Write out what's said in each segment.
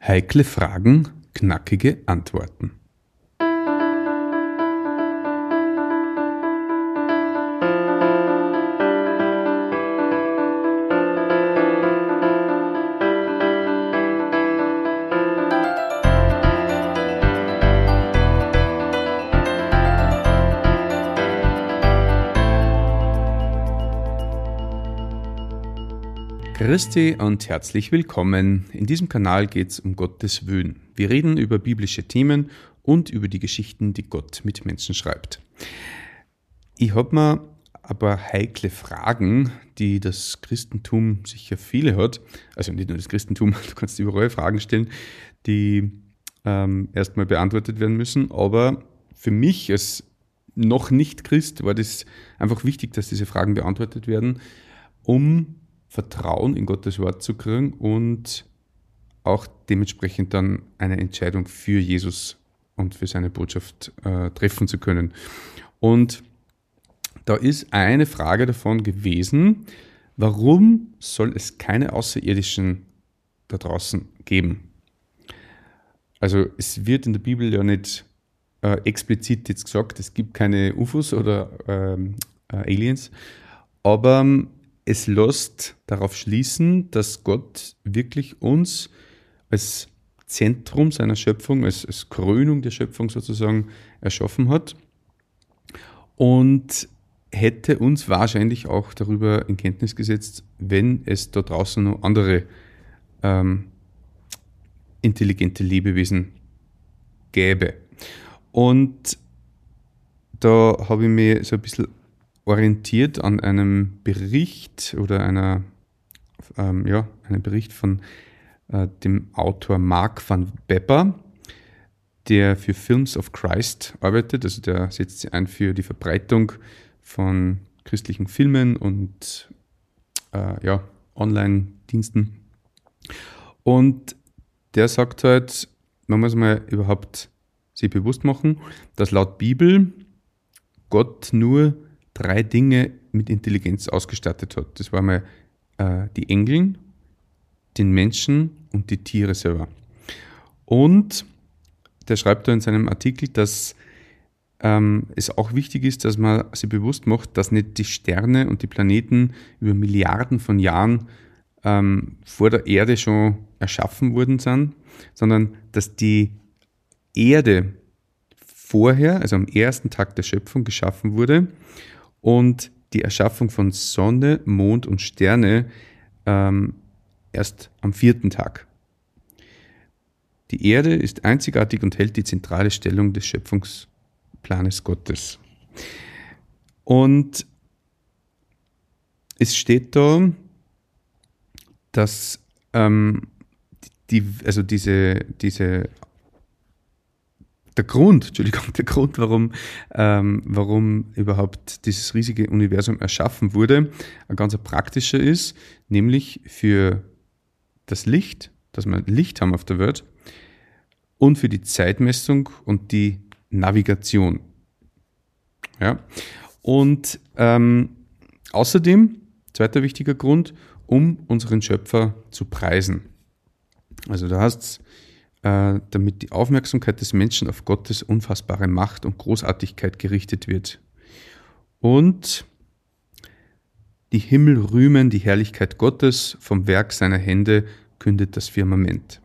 Heikle Fragen, knackige Antworten. Christi und herzlich willkommen. In diesem Kanal geht es um Gottes Willen. Wir reden über biblische Themen und über die Geschichten, die Gott mit Menschen schreibt. Ich habe mir aber heikle Fragen, die das Christentum sicher viele hat, also nicht nur das Christentum, du kannst überall Fragen stellen, die ähm, erstmal beantwortet werden müssen, aber für mich als noch nicht Christ war das einfach wichtig, dass diese Fragen beantwortet werden, um Vertrauen in Gottes Wort zu kriegen und auch dementsprechend dann eine Entscheidung für Jesus und für seine Botschaft äh, treffen zu können. Und da ist eine Frage davon gewesen, warum soll es keine Außerirdischen da draußen geben? Also es wird in der Bibel ja nicht äh, explizit jetzt gesagt, es gibt keine UFOs oder ähm, äh, Aliens, aber es lässt darauf schließen, dass Gott wirklich uns als Zentrum seiner Schöpfung, als, als Krönung der Schöpfung sozusagen erschaffen hat und hätte uns wahrscheinlich auch darüber in Kenntnis gesetzt, wenn es da draußen noch andere ähm, intelligente Lebewesen gäbe. Und da habe ich mir so ein bisschen orientiert an einem Bericht oder einer, ähm, ja, einem Bericht von äh, dem Autor Mark van Bepper, der für Films of Christ arbeitet. Also der setzt sich ein für die Verbreitung von christlichen Filmen und äh, ja, Online-Diensten. Und der sagt halt, man muss mal überhaupt sich bewusst machen, dass laut Bibel Gott nur drei Dinge mit Intelligenz ausgestattet hat. Das war mal äh, die Engeln, den Menschen und die Tiere selber. Und der schreibt da in seinem Artikel, dass ähm, es auch wichtig ist, dass man sich bewusst macht, dass nicht die Sterne und die Planeten über Milliarden von Jahren ähm, vor der Erde schon erschaffen worden sind, sondern dass die Erde vorher, also am ersten Tag der Schöpfung geschaffen wurde und die Erschaffung von Sonne, Mond und Sterne ähm, erst am vierten Tag. Die Erde ist einzigartig und hält die zentrale Stellung des Schöpfungsplanes Gottes. Und es steht da, dass ähm, die, also diese, diese der Grund, Entschuldigung, der Grund, warum, ähm, warum überhaupt dieses riesige Universum erschaffen wurde, ein ganz praktischer ist, nämlich für das Licht, dass wir Licht haben auf der Welt und für die Zeitmessung und die Navigation. Ja. Und ähm, außerdem, zweiter wichtiger Grund, um unseren Schöpfer zu preisen. Also da hast äh, damit die Aufmerksamkeit des Menschen auf Gottes unfassbare Macht und Großartigkeit gerichtet wird. Und die Himmel rühmen die Herrlichkeit Gottes, vom Werk seiner Hände kündet das Firmament.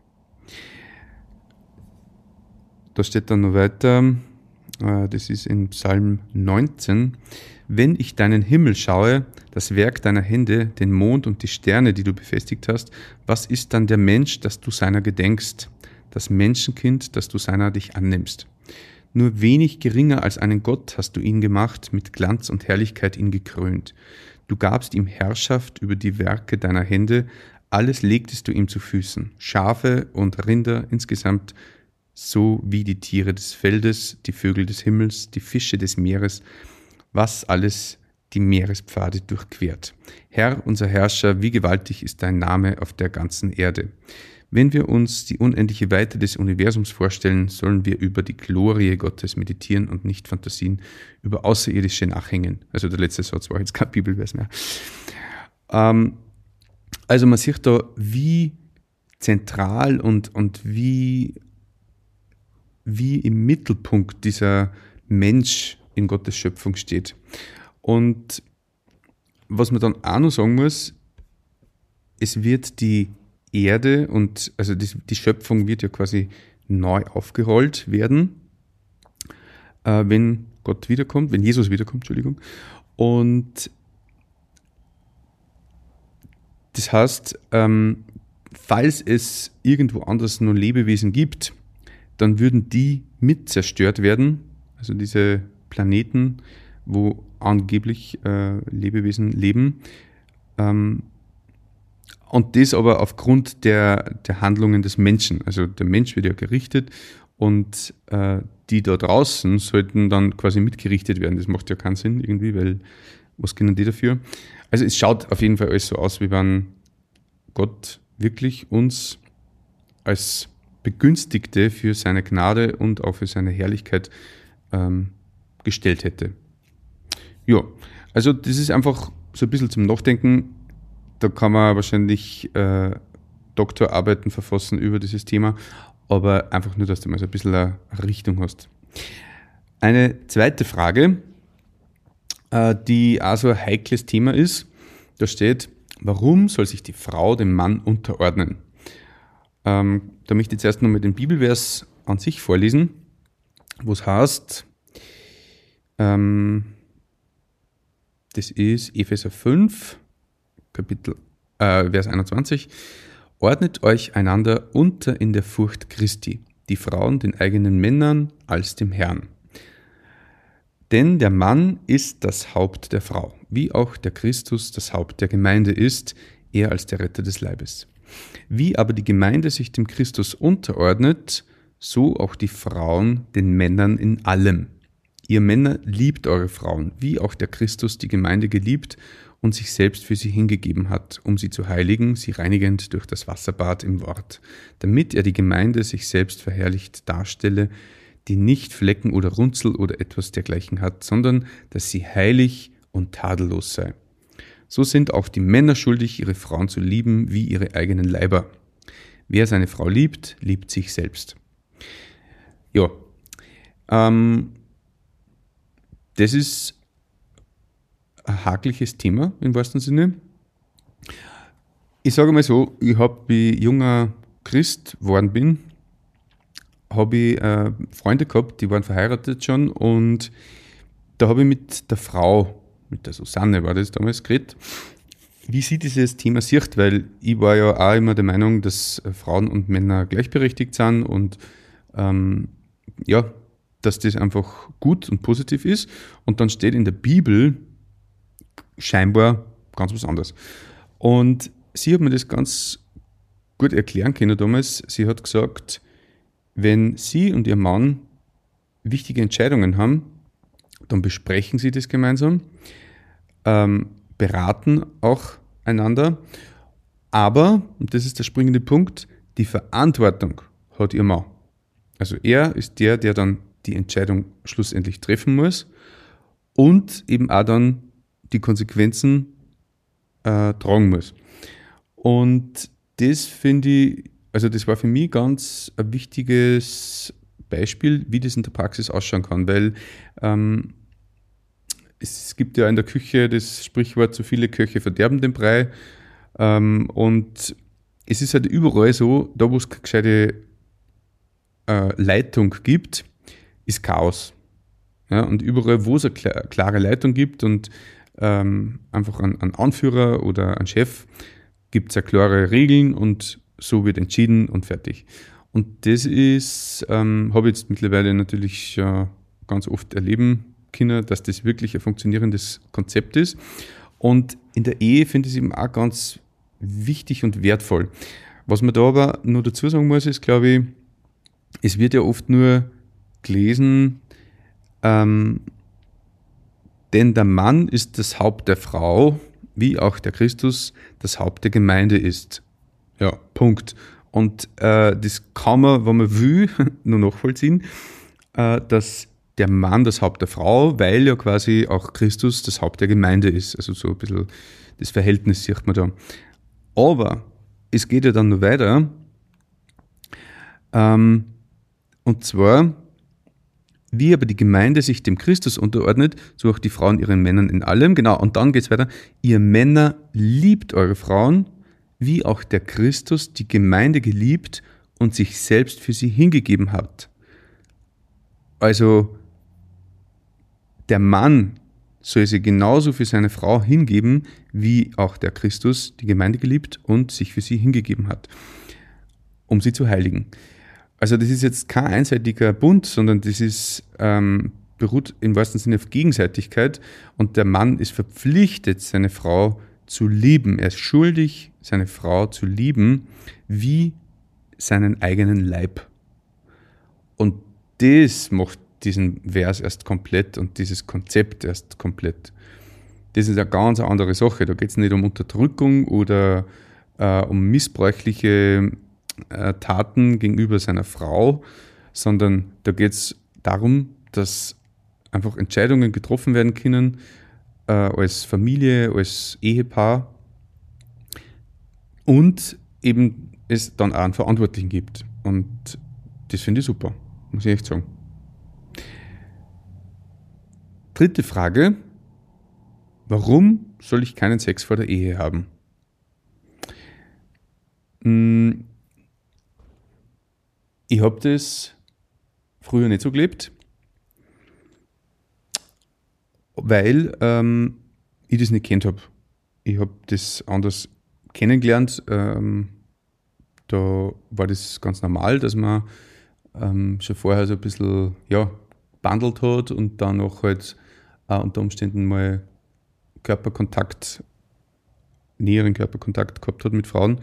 Da steht dann noch weiter, äh, das ist in Psalm 19, wenn ich deinen Himmel schaue, das Werk deiner Hände, den Mond und die Sterne, die du befestigt hast, was ist dann der Mensch, dass du seiner gedenkst? Das Menschenkind, das du seiner dich annimmst. Nur wenig geringer als einen Gott hast du ihn gemacht, mit Glanz und Herrlichkeit ihn gekrönt. Du gabst ihm Herrschaft über die Werke deiner Hände, alles legtest du ihm zu Füßen, Schafe und Rinder insgesamt, so wie die Tiere des Feldes, die Vögel des Himmels, die Fische des Meeres, was alles die Meerespfade durchquert. Herr, unser Herrscher, wie gewaltig ist dein Name auf der ganzen Erde. Wenn wir uns die unendliche Weite des Universums vorstellen, sollen wir über die Glorie Gottes meditieren und nicht Fantasien über Außerirdische nachhängen. Also der letzte Satz war jetzt kein Bibelvers mehr. Ähm, also man sieht da, wie zentral und, und wie, wie im Mittelpunkt dieser Mensch in Gottes Schöpfung steht. Und was man dann auch noch sagen muss, es wird die Erde und also die, die Schöpfung wird ja quasi neu aufgerollt werden, äh, wenn Gott wiederkommt, wenn Jesus wiederkommt, Entschuldigung. Und das heißt, ähm, falls es irgendwo anders noch Lebewesen gibt, dann würden die mit zerstört werden, also diese Planeten, wo angeblich äh, Lebewesen leben. Ähm, und das aber aufgrund der, der Handlungen des Menschen. Also der Mensch wird ja gerichtet und äh, die da draußen sollten dann quasi mitgerichtet werden. Das macht ja keinen Sinn irgendwie, weil was können die dafür? Also es schaut auf jeden Fall alles so aus, wie wenn Gott wirklich uns als Begünstigte für seine Gnade und auch für seine Herrlichkeit ähm, gestellt hätte. Ja, also das ist einfach so ein bisschen zum Nachdenken. Da kann man wahrscheinlich äh, Doktorarbeiten verfassen über dieses Thema, aber einfach nur, dass du mal so ein bisschen eine Richtung hast. Eine zweite Frage, äh, die also ein heikles Thema ist, da steht, warum soll sich die Frau dem Mann unterordnen? Ähm, da möchte ich jetzt erst nochmal den Bibelvers an sich vorlesen, wo es heißt, ähm, das ist Epheser 5, Kapitel, äh, Vers 21. Ordnet euch einander unter in der Furcht Christi, die Frauen den eigenen Männern als dem Herrn. Denn der Mann ist das Haupt der Frau, wie auch der Christus das Haupt der Gemeinde ist, er als der Retter des Leibes. Wie aber die Gemeinde sich dem Christus unterordnet, so auch die Frauen den Männern in allem. Ihr Männer liebt eure Frauen, wie auch der Christus die Gemeinde geliebt und sich selbst für sie hingegeben hat, um sie zu heiligen, sie reinigend durch das Wasserbad im Wort, damit er die Gemeinde sich selbst verherrlicht darstelle, die nicht Flecken oder Runzel oder etwas dergleichen hat, sondern dass sie heilig und tadellos sei. So sind auch die Männer schuldig, ihre Frauen zu lieben wie ihre eigenen Leiber. Wer seine Frau liebt, liebt sich selbst. Ja, ähm, das ist ein hakliches Thema im wahrsten Sinne. Ich sage mal so, ich habe, wie junger Christ geworden bin, habe ich äh, Freunde gehabt, die waren verheiratet schon und da habe ich mit der Frau, mit der Susanne war das damals geredet, wie sie dieses Thema sieht, weil ich war ja auch immer der Meinung, dass Frauen und Männer gleichberechtigt sind und ähm, ja, dass das einfach gut und positiv ist. Und dann steht in der Bibel scheinbar ganz was anderes. Und sie hat mir das ganz gut erklären können damals. Sie hat gesagt, wenn sie und ihr Mann wichtige Entscheidungen haben, dann besprechen sie das gemeinsam, ähm, beraten auch einander, aber, und das ist der springende Punkt, die Verantwortung hat ihr Mann. Also er ist der, der dann die Entscheidung schlussendlich treffen muss und eben auch dann die Konsequenzen äh, tragen muss. Und das finde ich, also das war für mich ganz ein wichtiges Beispiel, wie das in der Praxis ausschauen kann, weil ähm, es gibt ja in der Küche das Sprichwort, so viele Köche verderben den Brei. Ähm, und es ist halt überall so, da wo es keine gescheite äh, Leitung gibt, ist Chaos. Ja, und überall, wo es eine klare Leitung gibt und ähm, einfach einen, einen, Anführer oder einen Chef, gibt es ja klare Regeln und so wird entschieden und fertig. Und das ist, ähm, habe ich jetzt mittlerweile natürlich äh, ganz oft erleben können, dass das wirklich ein funktionierendes Konzept ist. Und in der Ehe finde ich es eben auch ganz wichtig und wertvoll. Was man da aber nur dazu sagen muss, ist, glaube ich, es wird ja oft nur gelesen, ähm, denn der Mann ist das Haupt der Frau, wie auch der Christus das Haupt der Gemeinde ist. Ja, Punkt. Und äh, das kann man, wenn man will, nur nachvollziehen, äh, dass der Mann das Haupt der Frau, weil ja quasi auch Christus das Haupt der Gemeinde ist. Also so ein bisschen das Verhältnis sieht man da. Aber es geht ja dann noch weiter, Ähm, und zwar, wie aber die Gemeinde sich dem Christus unterordnet, so auch die Frauen ihren Männern in allem. Genau, und dann geht es weiter. Ihr Männer liebt eure Frauen, wie auch der Christus die Gemeinde geliebt und sich selbst für sie hingegeben hat. Also der Mann soll sich genauso für seine Frau hingeben, wie auch der Christus die Gemeinde geliebt und sich für sie hingegeben hat, um sie zu heiligen. Also das ist jetzt kein einseitiger Bund, sondern das ist ähm, beruht im wahrsten Sinne auf Gegenseitigkeit und der Mann ist verpflichtet, seine Frau zu lieben. Er ist schuldig, seine Frau zu lieben, wie seinen eigenen Leib. Und das macht diesen Vers erst komplett und dieses Konzept erst komplett. Das ist eine ganz andere Sache. Da geht es nicht um Unterdrückung oder äh, um missbräuchliche äh, Taten gegenüber seiner Frau, sondern da geht es darum, dass einfach Entscheidungen getroffen werden können äh, als Familie, als Ehepaar und eben es dann auch einen Verantwortlichen gibt. Und das finde ich super, muss ich echt sagen. Dritte Frage. Warum soll ich keinen Sex vor der Ehe haben? Ich habe das früher nicht so gelebt, weil ähm, ich das nicht kennt habe. Ich habe das anders kennengelernt. Ähm, da war das ganz normal, dass man ähm, schon vorher so ein bisschen ja, bandelt hat und dann auch halt äh, unter Umständen mal Körperkontakt, näheren Körperkontakt gehabt hat mit Frauen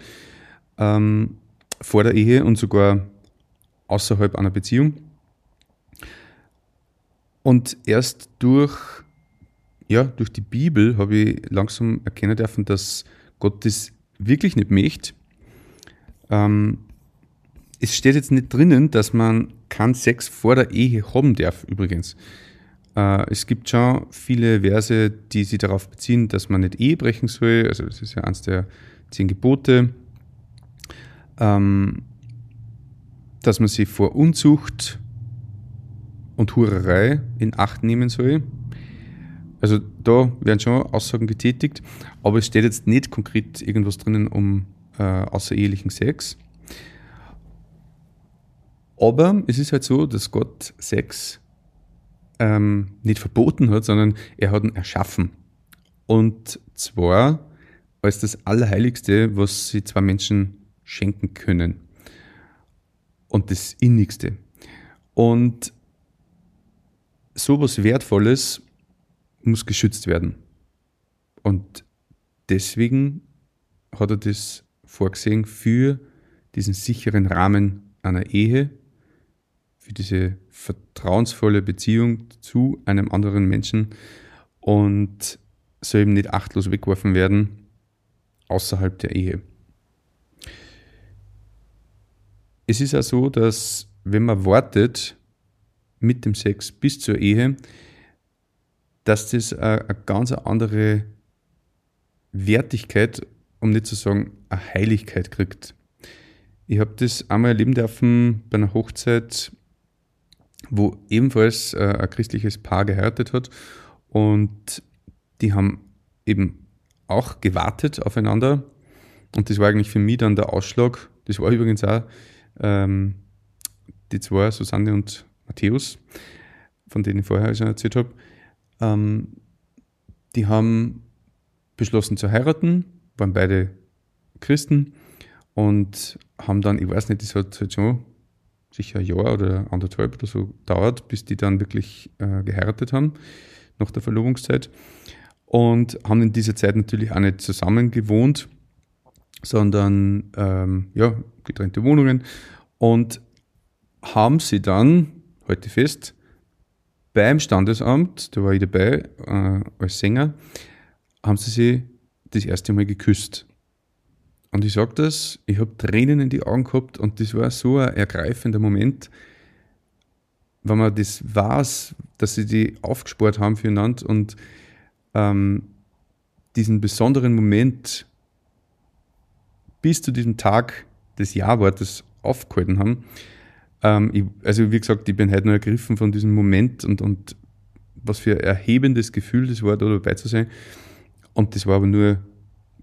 ähm, vor der Ehe und sogar außerhalb einer Beziehung. Und erst durch, ja, durch die Bibel habe ich langsam erkennen dürfen, dass Gott das wirklich nicht möchte. Ähm, es steht jetzt nicht drinnen, dass man keinen Sex vor der Ehe haben darf, übrigens. Äh, es gibt schon viele Verse, die sich darauf beziehen, dass man nicht Ehe brechen soll. Also das ist ja eines der zehn Gebote. Ähm, dass man sie vor Unzucht und Hurerei in Acht nehmen soll. Also da werden schon Aussagen getätigt, aber es steht jetzt nicht konkret irgendwas drinnen um äh, außerehelichen Sex. Aber es ist halt so, dass Gott Sex ähm, nicht verboten hat, sondern er hat ihn erschaffen. Und zwar als das Allerheiligste, was sie zwei Menschen schenken können und das Innigste. Und sowas Wertvolles muss geschützt werden. Und deswegen hat er das vorgesehen für diesen sicheren Rahmen einer Ehe, für diese vertrauensvolle Beziehung zu einem anderen Menschen und soll eben nicht achtlos weggeworfen werden außerhalb der Ehe. Es ist auch so, dass wenn man wartet mit dem Sex bis zur Ehe, dass das eine, ganz andere Wertigkeit, um nicht zu sagen eine Heiligkeit kriegt. Ich habe das einmal erleben dürfen bei einer Hochzeit, wo ebenfalls äh, ein christliches Paar geheiratet hat und die haben eben auch gewartet aufeinander und das war eigentlich für mich dann der Ausschlag. Das war übrigens auch ähm, die zwei, Susanne und Matthäus, von denen ich vorher schon erzählt habe, ähm, die haben beschlossen zu heiraten, waren beide Christen und haben dann, ich weiß nicht, das hat halt schon sicher ein Jahr oder anderthalb oder so dauert, bis die dann wirklich äh, geheiratet haben, nach der Verlobungszeit. Und haben in dieser Zeit natürlich auch nicht zusammen gewohnt, sondern ähm, ja, getrennte Wohnungen und haben sie dann, heute fest, beim Standesamt, da war ich dabei äh, als Sänger, haben sie sich das erste Mal geküsst. Und ich sage das, ich habe Tränen in die Augen gehabt und das war so ein ergreifender Moment, wenn man das weiß, dass sie die aufgespart haben füreinander und ähm, diesen besonderen Moment bis zu diesem Tag des Ja-Wortes aufgehalten haben, Ähm, ich, also wie gesagt, ich bin heute nur ergriffen von diesem Moment und, und was für ein erhebendes Gefühl das war, da dabei zu sein. Und das war aber nur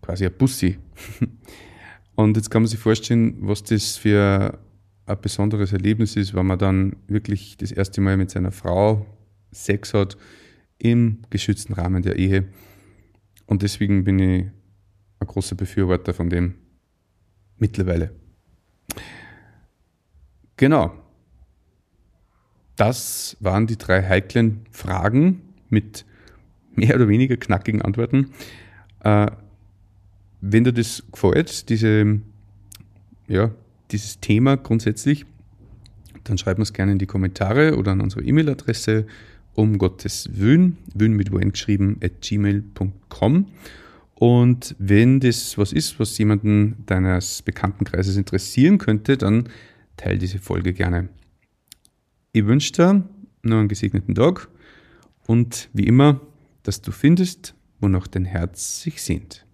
quasi ein Bussi. Und jetzt kann man sich vorstellen, was das für ein besonderes Erlebnis ist, wenn man dann wirklich das erste Mal mit seiner Frau Sex hat im geschützten Rahmen der Ehe. Und deswegen bin ich ein großer Befürworter von dem mittlerweile. Genau. Das waren die drei heiklen Fragen mit mehr oder weniger knackigen Antworten. Äh, wenn dir das gefällt, diese, ja, dieses Thema grundsätzlich, dann schreib uns gerne in die Kommentare oder an unsere E-Mail-Adresse um Gottes Willen, Willen mit Wien geschrieben, at gmail.com. Und wenn das was ist, was jemanden deines Bekanntenkreises interessieren könnte, dann teile diese Folge gerne. Ich wünsche dir noch einen gesegneten Tag und wie immer, dass du findest, wonach dein Herz sich sehnt.